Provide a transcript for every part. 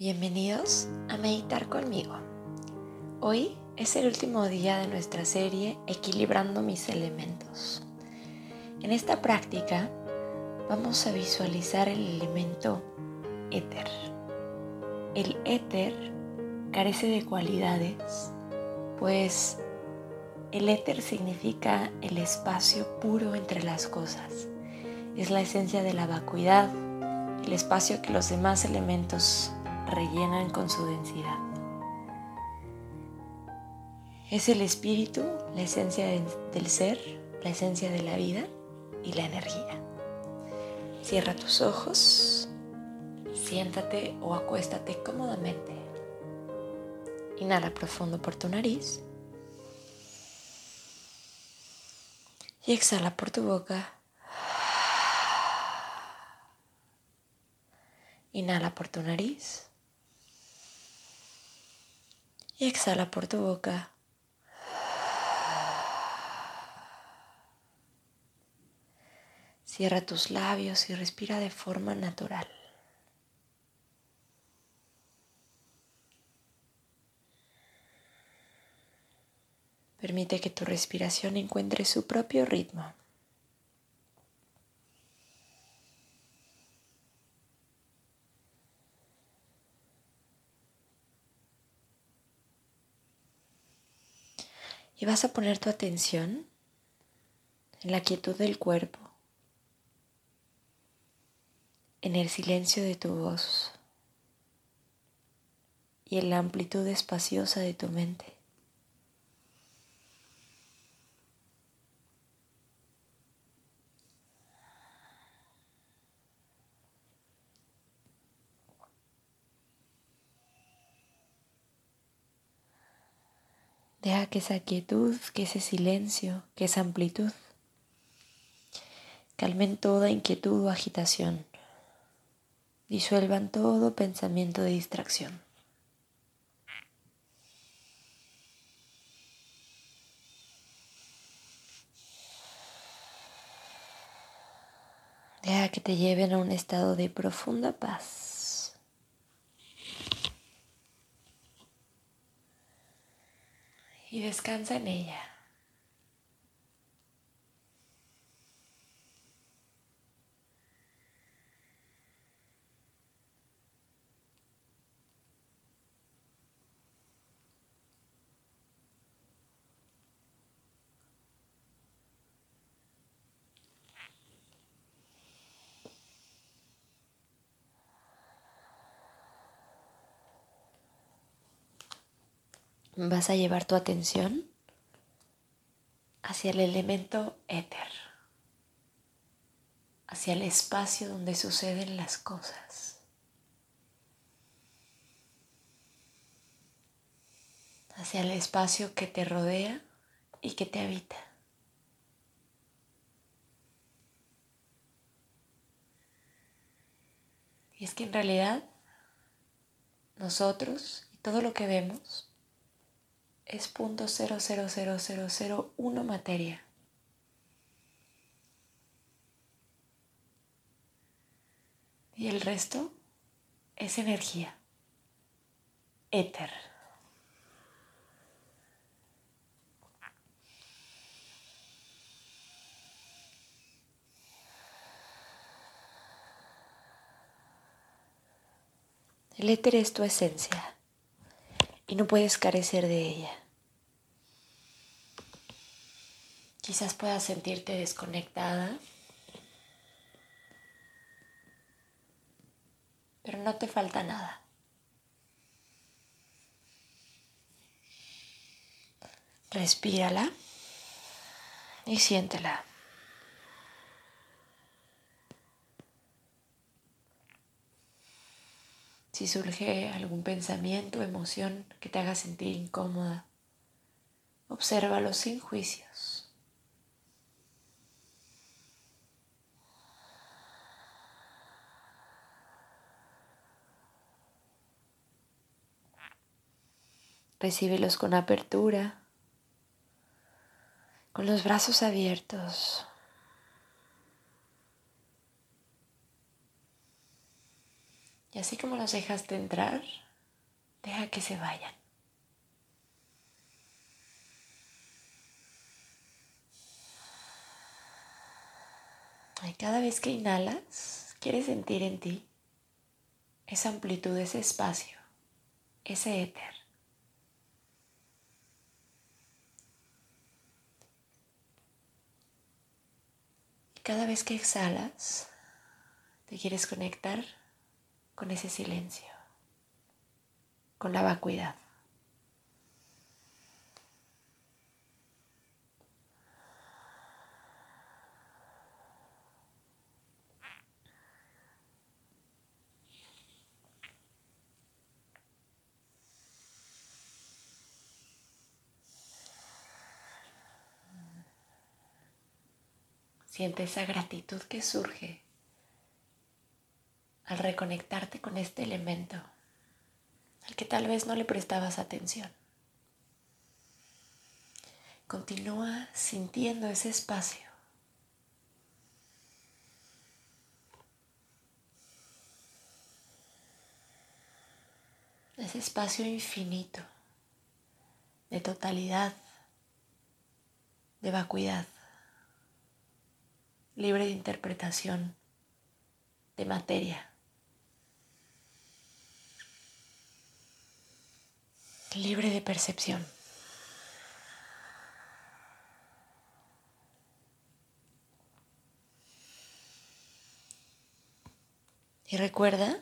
Bienvenidos a meditar conmigo. Hoy es el último día de nuestra serie Equilibrando mis elementos. En esta práctica vamos a visualizar el elemento éter. El éter carece de cualidades, pues el éter significa el espacio puro entre las cosas. Es la esencia de la vacuidad, el espacio que los demás elementos rellenan con su densidad. Es el espíritu, la esencia del ser, la esencia de la vida y la energía. Cierra tus ojos, siéntate o acuéstate cómodamente. Inhala profundo por tu nariz y exhala por tu boca. Inhala por tu nariz. Y exhala por tu boca. Cierra tus labios y respira de forma natural. Permite que tu respiración encuentre su propio ritmo. Y vas a poner tu atención en la quietud del cuerpo, en el silencio de tu voz y en la amplitud espaciosa de tu mente. Deja que esa quietud, que ese silencio, que esa amplitud calmen toda inquietud o agitación. Disuelvan todo pensamiento de distracción. Deja que te lleven a un estado de profunda paz. Y descansa en ella. Vas a llevar tu atención hacia el elemento éter, hacia el espacio donde suceden las cosas, hacia el espacio que te rodea y que te habita. Y es que en realidad nosotros y todo lo que vemos es punto uno materia. Y el resto es energía, éter. El éter es tu esencia y no puedes carecer de ella. Quizás puedas sentirte desconectada, pero no te falta nada. Respírala y siéntela. Si surge algún pensamiento emoción que te haga sentir incómoda, obsérvalo sin juicios. Recíbelos con apertura, con los brazos abiertos. Y así como los dejaste entrar, deja que se vayan. Y cada vez que inhalas, quieres sentir en ti esa amplitud, ese espacio, ese éter. Y cada vez que exhalas, te quieres conectar con ese silencio, con la vacuidad. Siente esa gratitud que surge al reconectarte con este elemento al que tal vez no le prestabas atención. Continúa sintiendo ese espacio. Ese espacio infinito de totalidad, de vacuidad libre de interpretación de materia. Libre de percepción. Y recuerda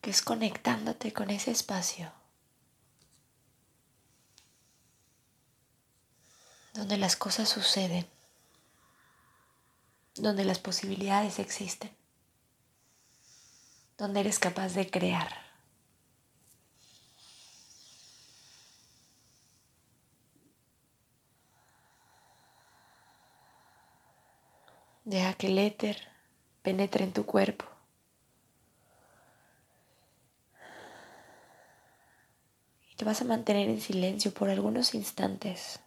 que es conectándote con ese espacio donde las cosas suceden donde las posibilidades existen, donde eres capaz de crear. Deja que el éter penetre en tu cuerpo. Y te vas a mantener en silencio por algunos instantes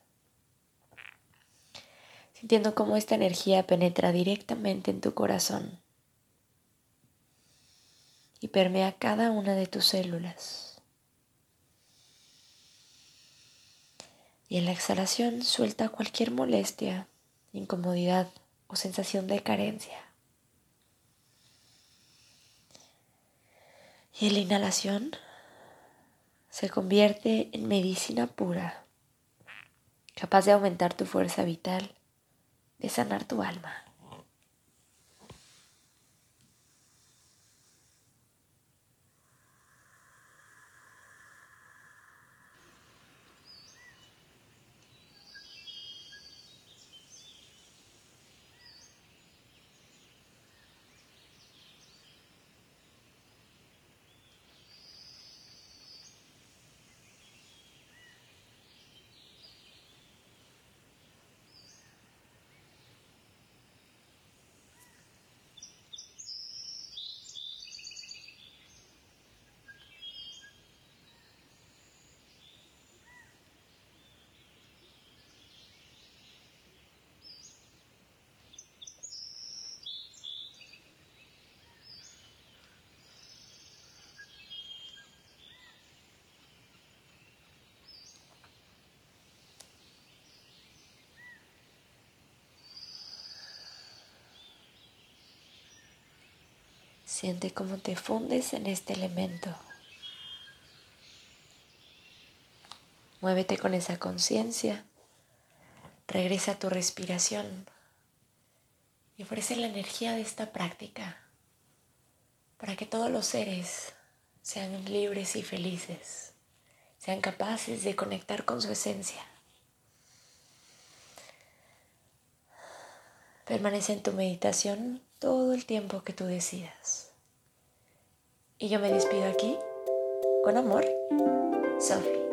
sintiendo cómo esta energía penetra directamente en tu corazón y permea cada una de tus células. Y en la exhalación suelta cualquier molestia, incomodidad o sensación de carencia. Y en la inhalación se convierte en medicina pura, capaz de aumentar tu fuerza vital de sanar tu alma. Siente cómo te fundes en este elemento. Muévete con esa conciencia. Regresa a tu respiración y ofrece la energía de esta práctica para que todos los seres sean libres y felices, sean capaces de conectar con su esencia. Permanece en tu meditación todo el tiempo que tú decidas. Y yo me despido aquí, con amor, Sophie.